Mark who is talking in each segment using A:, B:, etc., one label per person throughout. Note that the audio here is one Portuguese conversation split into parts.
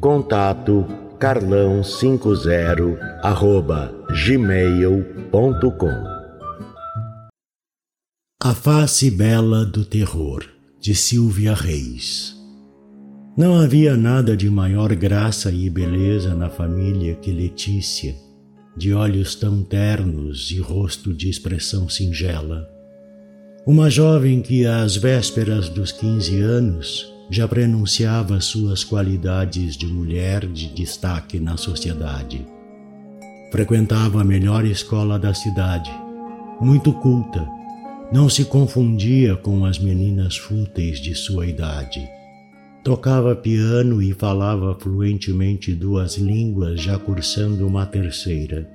A: Contato carlão50 arroba gmail.com A face bela do terror de Silvia Reis Não havia nada de maior graça e beleza na família que Letícia, de olhos tão ternos e rosto de expressão singela. Uma jovem que às vésperas dos quinze anos já prenunciava suas qualidades de mulher de destaque na sociedade. Frequentava a melhor escola da cidade, muito culta, não se confundia com as meninas fúteis de sua idade. Tocava piano e falava fluentemente duas línguas, já cursando uma terceira.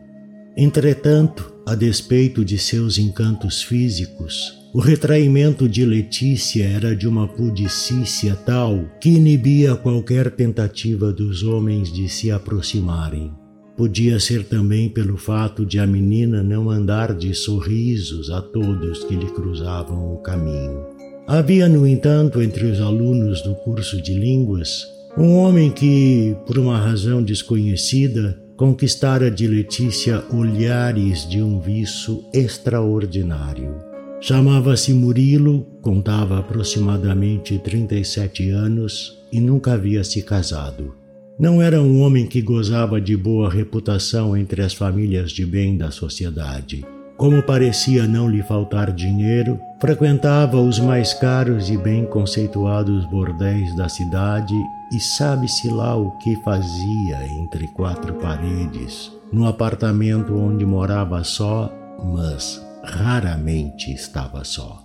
A: Entretanto, a despeito de seus encantos físicos, o retraimento de Letícia era de uma pudicícia tal que inibia qualquer tentativa dos homens de se aproximarem. Podia ser também pelo fato de a menina não andar de sorrisos a todos que lhe cruzavam o caminho. Havia, no entanto, entre os alunos do curso de línguas, um homem que, por uma razão desconhecida, conquistara de Letícia olhares de um viço extraordinário. Chamava-se Murilo, contava aproximadamente 37 anos e nunca havia se casado. Não era um homem que gozava de boa reputação entre as famílias de bem da sociedade. Como parecia não lhe faltar dinheiro, frequentava os mais caros e bem conceituados bordéis da cidade e sabe-se lá o que fazia entre quatro paredes, no apartamento onde morava só, mas raramente estava só.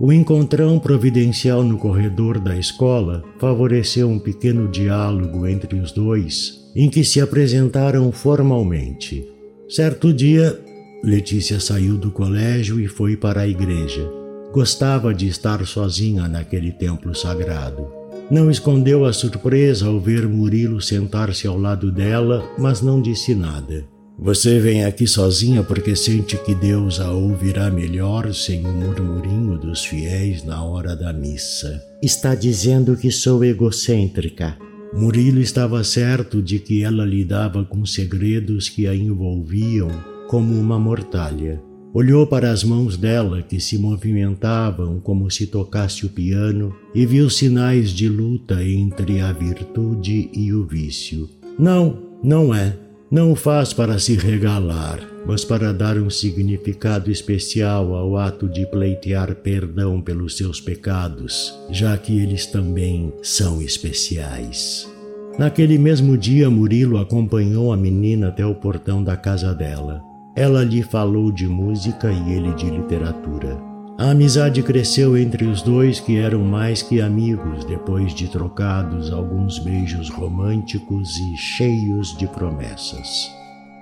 A: O encontrão providencial no corredor da escola favoreceu um pequeno diálogo entre os dois, em que se apresentaram formalmente. Certo dia, Letícia saiu do colégio e foi para a igreja. Gostava de estar sozinha naquele templo sagrado. Não escondeu a surpresa ao ver Murilo sentar-se ao lado dela, mas não disse nada. Você vem aqui sozinha porque sente que Deus a ouvirá melhor sem o murmurinho dos fiéis na hora da missa. Está dizendo que sou egocêntrica. Murilo estava certo de que ela lidava com segredos que a envolviam como uma mortalha. Olhou para as mãos dela que se movimentavam como se tocasse o piano e viu sinais de luta entre a virtude e o vício. Não, não é, não o faz para se regalar, mas para dar um significado especial ao ato de pleitear perdão pelos seus pecados, já que eles também são especiais. Naquele mesmo dia, Murilo acompanhou a menina até o portão da casa dela. Ela lhe falou de música e ele de literatura. A amizade cresceu entre os dois, que eram mais que amigos, depois de trocados alguns beijos românticos e cheios de promessas.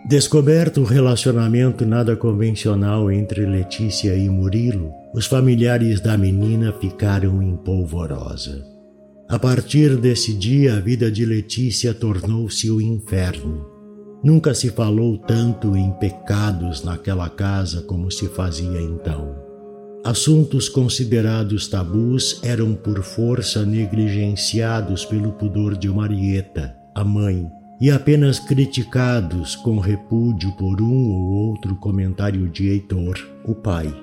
A: Descoberto o relacionamento nada convencional entre Letícia e Murilo, os familiares da menina ficaram em polvorosa. A partir desse dia, a vida de Letícia tornou-se o inferno. Nunca se falou tanto em pecados naquela casa como se fazia então. Assuntos considerados tabus eram por força negligenciados pelo pudor de Marieta, a mãe, e apenas criticados com repúdio por um ou outro comentário de Heitor, o pai.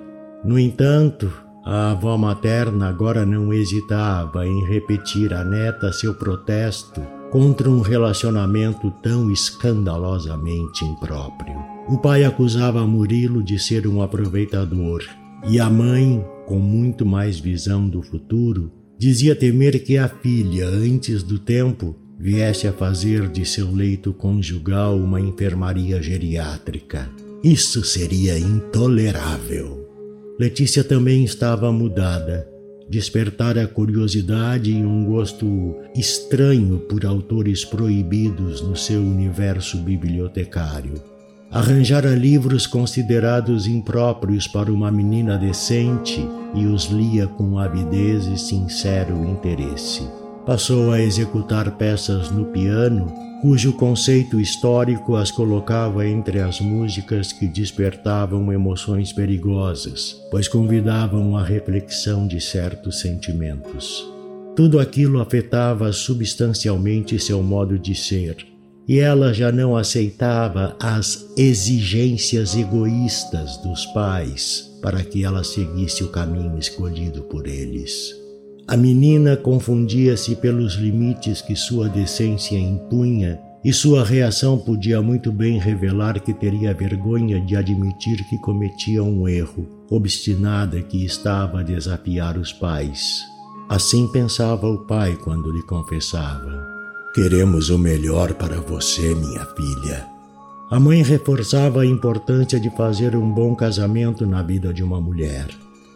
A: No entanto, a avó materna agora não hesitava em repetir à neta seu protesto contra um relacionamento tão escandalosamente impróprio. O pai acusava Murilo de ser um aproveitador e a mãe, com muito mais visão do futuro, dizia temer que a filha, antes do tempo, viesse a fazer de seu leito conjugal uma enfermaria geriátrica. Isso seria intolerável. Letícia também estava mudada. Despertara curiosidade e um gosto estranho por autores proibidos no seu universo bibliotecário. Arranjara livros considerados impróprios para uma menina decente e os lia com avidez e sincero interesse. Passou a executar peças no piano, cujo conceito histórico as colocava entre as músicas que despertavam emoções perigosas, pois convidavam à reflexão de certos sentimentos. Tudo aquilo afetava substancialmente seu modo de ser, e ela já não aceitava as exigências egoístas dos pais para que ela seguisse o caminho escolhido por eles. A menina confundia-se pelos limites que sua decência impunha e sua reação podia muito bem revelar que teria vergonha de admitir que cometia um erro, obstinada que estava a desafiar os pais. Assim pensava o pai quando lhe confessava: Queremos o melhor para você, minha filha. A mãe reforçava a importância de fazer um bom casamento na vida de uma mulher.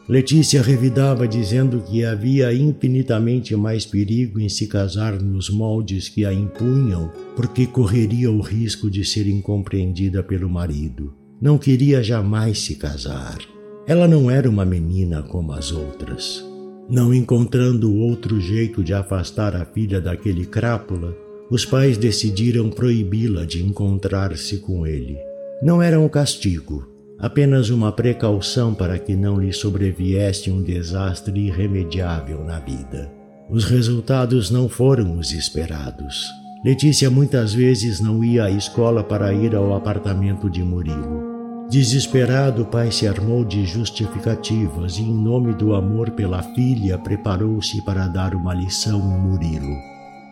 A: Letícia revidava dizendo que havia infinitamente mais perigo em se casar nos moldes que a impunham, porque correria o risco de ser incompreendida pelo marido. Não queria jamais se casar. Ela não era uma menina como as outras. Não encontrando outro jeito de afastar a filha daquele crápula, os pais decidiram proibi-la de encontrar-se com ele. Não era um castigo, apenas uma precaução para que não lhe sobreviesse um desastre irremediável na vida. Os resultados não foram os esperados. Letícia muitas vezes não ia à escola para ir ao apartamento de Murilo. Desesperado, o pai se armou de justificativas e, em nome do amor pela filha, preparou-se para dar uma lição em Murilo.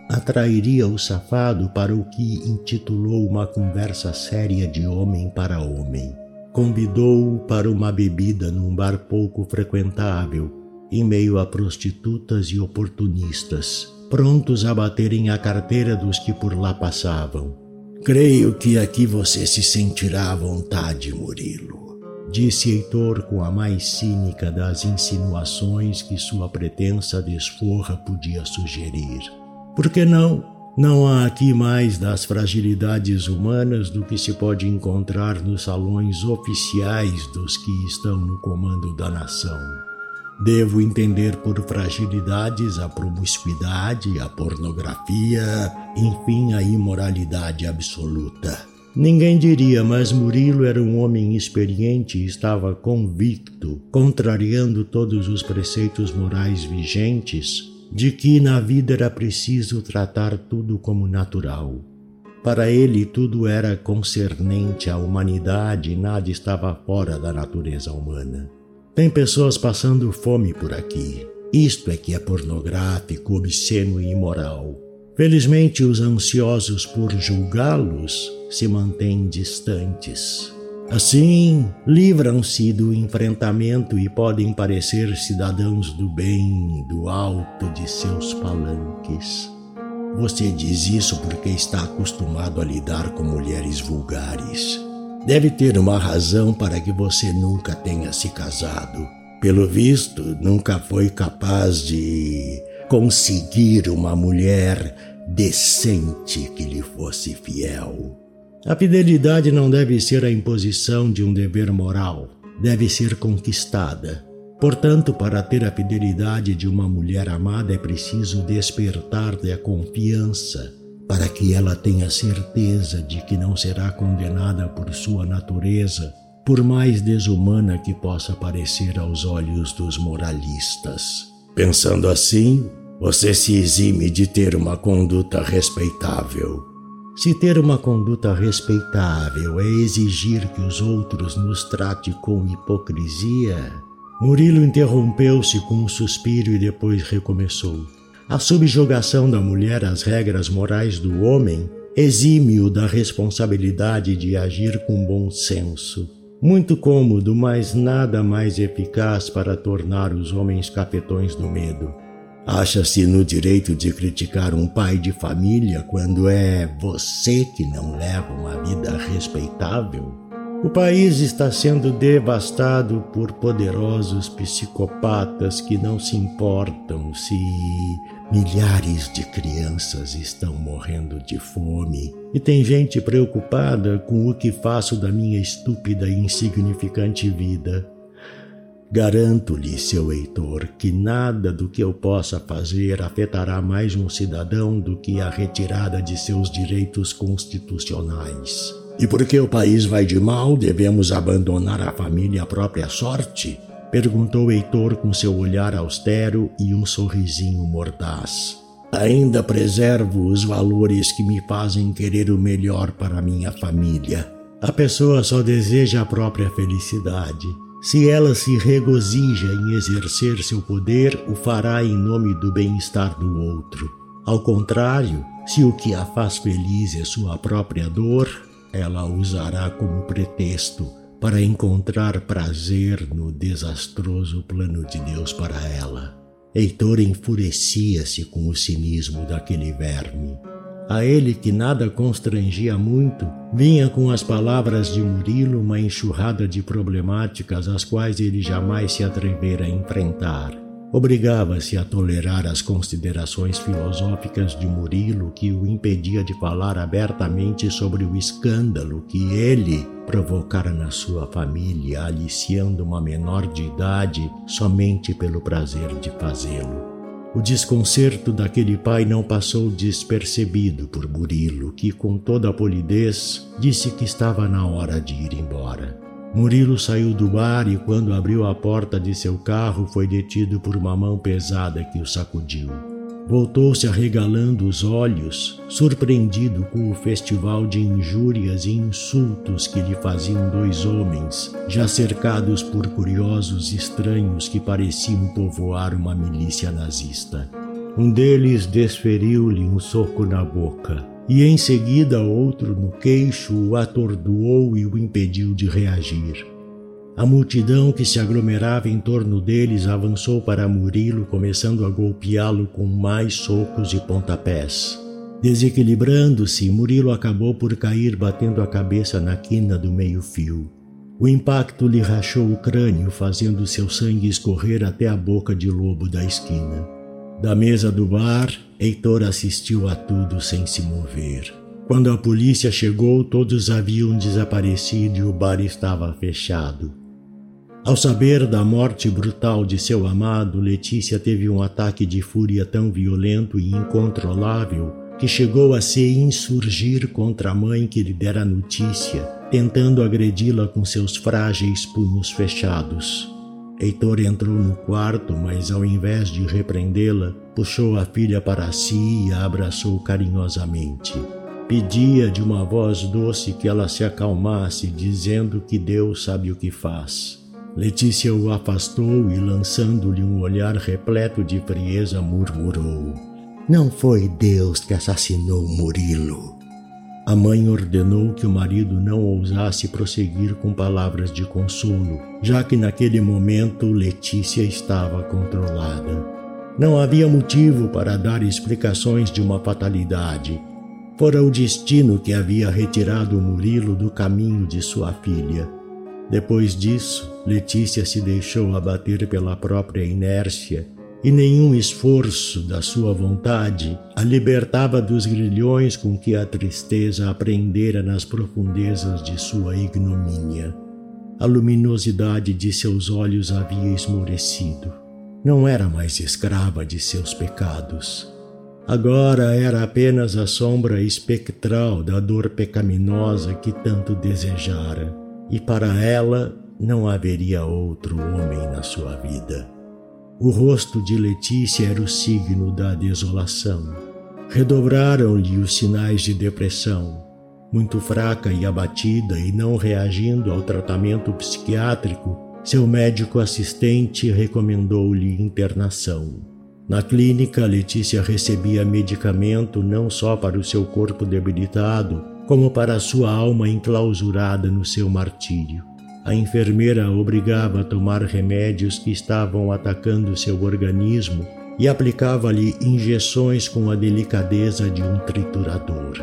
A: Atrairia o safado para o que intitulou uma conversa séria de homem para homem. Convidou-o para uma bebida num bar pouco frequentável, em meio a prostitutas e oportunistas, prontos a baterem a carteira dos que por lá passavam. Creio que aqui você se sentirá à vontade, Murilo, disse Heitor com a mais cínica das insinuações que sua pretensa desforra podia sugerir. Por que não? Não há aqui mais das fragilidades humanas do que se pode encontrar nos salões oficiais dos que estão no comando da nação. Devo entender por fragilidades a promiscuidade, a pornografia, enfim, a imoralidade absoluta. Ninguém diria, mas Murilo era um homem experiente e estava convicto, contrariando todos os preceitos morais vigentes, de que na vida era preciso tratar tudo como natural. Para ele, tudo era concernente à humanidade e nada estava fora da natureza humana. Tem pessoas passando fome por aqui. Isto é que é pornográfico, obsceno e imoral. Felizmente, os ansiosos por julgá-los se mantêm distantes. Assim, livram-se do enfrentamento e podem parecer cidadãos do bem do alto de seus palanques. Você diz isso porque está acostumado a lidar com mulheres vulgares. Deve ter uma razão para que você nunca tenha se casado. Pelo visto, nunca foi capaz de conseguir uma mulher decente que lhe fosse fiel. A fidelidade não deve ser a imposição de um dever moral, deve ser conquistada. Portanto, para ter a fidelidade de uma mulher amada é preciso despertar-lhe a confiança, para que ela tenha certeza de que não será condenada por sua natureza, por mais desumana que possa parecer aos olhos dos moralistas. Pensando assim, você se exime de ter uma conduta respeitável se ter uma conduta respeitável é exigir que os outros nos trate com hipocrisia, Murilo interrompeu-se com um suspiro e depois recomeçou. A subjugação da mulher às regras morais do homem exime-o da responsabilidade de agir com bom senso. Muito cômodo, mas nada mais eficaz para tornar os homens capetões do medo. Acha-se no direito de criticar um pai de família quando é você que não leva uma vida respeitável? O país está sendo devastado por poderosos psicopatas que não se importam se milhares de crianças estão morrendo de fome e tem gente preocupada com o que faço da minha estúpida e insignificante vida. Garanto-lhe, seu Heitor, que nada do que eu possa fazer afetará mais um cidadão do que a retirada de seus direitos constitucionais. E porque o país vai de mal, devemos abandonar a família à própria sorte? Perguntou Heitor com seu olhar austero e um sorrisinho mordaz. Ainda preservo os valores que me fazem querer o melhor para minha família. A pessoa só deseja a própria felicidade. Se ela se regozija em exercer seu poder, o fará em nome do bem-estar do outro. Ao contrário, se o que a faz feliz é sua própria dor, ela usará como pretexto para encontrar prazer no desastroso plano de Deus para ela. Heitor enfurecia-se com o cinismo daquele verme. A ele, que nada constrangia muito, vinha com as palavras de Murilo uma enxurrada de problemáticas às quais ele jamais se atrevera a enfrentar. Obrigava-se a tolerar as considerações filosóficas de Murilo que o impedia de falar abertamente sobre o escândalo que ele provocara na sua família, aliciando uma menor de idade somente pelo prazer de fazê-lo. O desconcerto daquele pai não passou despercebido por Murilo, que, com toda a polidez, disse que estava na hora de ir embora. Murilo saiu do bar e, quando abriu a porta de seu carro, foi detido por uma mão pesada que o sacudiu. Voltou-se arregalando os olhos, surpreendido com o festival de injúrias e insultos que lhe faziam dois homens, já cercados por curiosos estranhos que pareciam povoar uma milícia nazista. Um deles desferiu-lhe um soco na boca e em seguida outro no queixo o atordoou e o impediu de reagir. A multidão que se aglomerava em torno deles avançou para Murilo, começando a golpeá-lo com mais socos e pontapés. Desequilibrando-se, Murilo acabou por cair batendo a cabeça na quina do meio-fio. O impacto lhe rachou o crânio, fazendo seu sangue escorrer até a boca de lobo da esquina. Da mesa do bar, Heitor assistiu a tudo sem se mover. Quando a polícia chegou, todos haviam desaparecido e o bar estava fechado. Ao saber da morte brutal de seu amado, Letícia teve um ataque de fúria tão violento e incontrolável que chegou a se insurgir contra a mãe que lhe dera a notícia, tentando agredi-la com seus frágeis punhos fechados. Heitor entrou no quarto, mas ao invés de repreendê-la, puxou a filha para si e a abraçou carinhosamente. Pedia de uma voz doce que ela se acalmasse, dizendo que Deus sabe o que faz. Letícia o afastou e, lançando-lhe um olhar repleto de frieza, murmurou: Não foi Deus que assassinou Murilo. A mãe ordenou que o marido não ousasse prosseguir com palavras de consolo, já que naquele momento Letícia estava controlada. Não havia motivo para dar explicações de uma fatalidade. Fora o destino que havia retirado Murilo do caminho de sua filha. Depois disso, Letícia se deixou abater pela própria inércia e nenhum esforço da sua vontade a libertava dos grilhões com que a tristeza aprendera nas profundezas de sua ignomínia. A luminosidade de seus olhos havia esmorecido. Não era mais escrava de seus pecados. Agora era apenas a sombra espectral da dor pecaminosa que tanto desejara, e para ela não haveria outro homem na sua vida. O rosto de Letícia era o signo da desolação. Redobraram-lhe os sinais de depressão. Muito fraca e abatida e não reagindo ao tratamento psiquiátrico, seu médico assistente recomendou-lhe internação. Na clínica, Letícia recebia medicamento não só para o seu corpo debilitado, como para a sua alma enclausurada no seu martírio. A enfermeira obrigava a tomar remédios que estavam atacando seu organismo e aplicava-lhe injeções com a delicadeza de um triturador.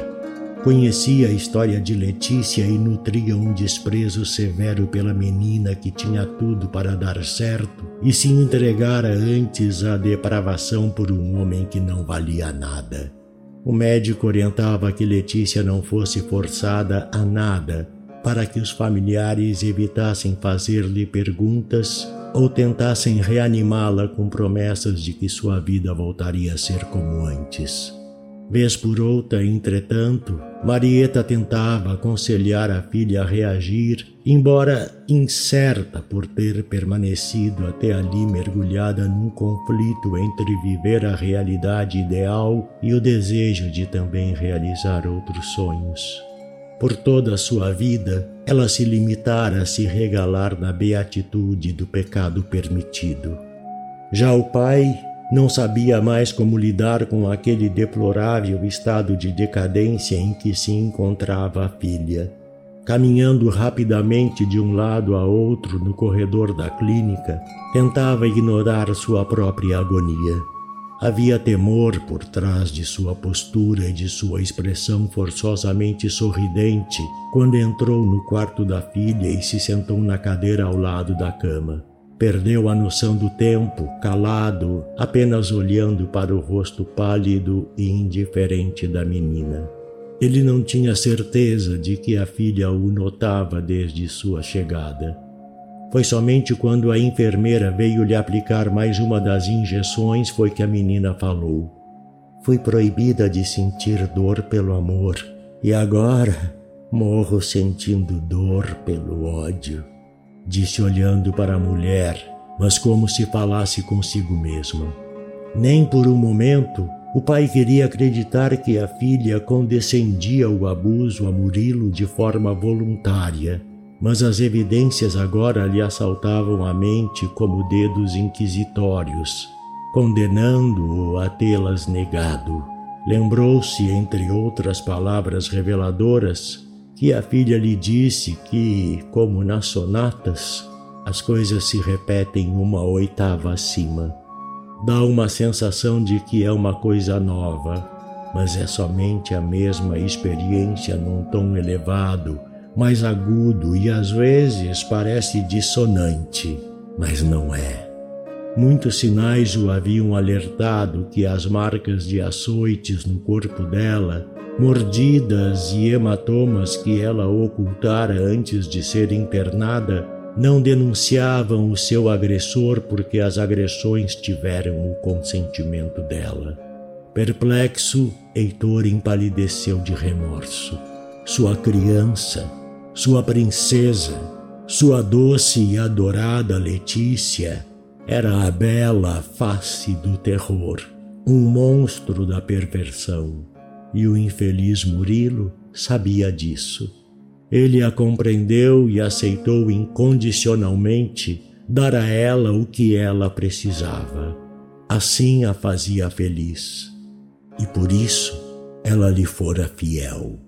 A: Conhecia a história de Letícia e nutria um desprezo severo pela menina que tinha tudo para dar certo e se entregara antes à depravação por um homem que não valia nada. O médico orientava que Letícia não fosse forçada a nada para que os familiares evitassem fazer-lhe perguntas ou tentassem reanimá-la com promessas de que sua vida voltaria a ser como antes. Vez por outra, entretanto, Marieta tentava aconselhar a filha a reagir, embora incerta por ter permanecido até ali mergulhada num conflito entre viver a realidade ideal e o desejo de também realizar outros sonhos. Por toda a sua vida, ela se limitara a se regalar na beatitude do pecado permitido. Já o pai não sabia mais como lidar com aquele deplorável estado de decadência em que se encontrava a filha. Caminhando rapidamente de um lado a outro no corredor da clínica, tentava ignorar sua própria agonia. Havia temor por trás de sua postura e de sua expressão forçosamente sorridente quando entrou no quarto da filha e se sentou na cadeira ao lado da cama. Perdeu a noção do tempo, calado, apenas olhando para o rosto pálido e indiferente da menina. Ele não tinha certeza de que a filha o notava desde sua chegada. Foi somente quando a enfermeira veio lhe aplicar mais uma das injeções foi que a menina falou. Fui proibida de sentir dor pelo amor e agora morro sentindo dor pelo ódio disse olhando para a mulher, mas como se falasse consigo mesma. Nem por um momento o pai queria acreditar que a filha condescendia o abuso a Murilo de forma voluntária, mas as evidências agora lhe assaltavam a mente como dedos inquisitórios, condenando-o a tê-las negado. Lembrou-se, entre outras palavras reveladoras, que a filha lhe disse que, como nas sonatas, as coisas se repetem uma oitava acima. Dá uma sensação de que é uma coisa nova, mas é somente a mesma experiência num tom elevado, mais agudo e às vezes parece dissonante, mas não é. Muitos sinais o haviam alertado que as marcas de açoites no corpo dela mordidas e hematomas que ela ocultara antes de ser internada não denunciavam o seu agressor porque as agressões tiveram o consentimento dela. Perplexo, Heitor empalideceu de remorso. Sua criança, sua princesa, sua doce e adorada Letícia era a bela face do terror, um monstro da perversão e o infeliz Murilo sabia disso. Ele a compreendeu e aceitou incondicionalmente dar a ela o que ela precisava. Assim a fazia feliz. E por isso ela lhe fora fiel.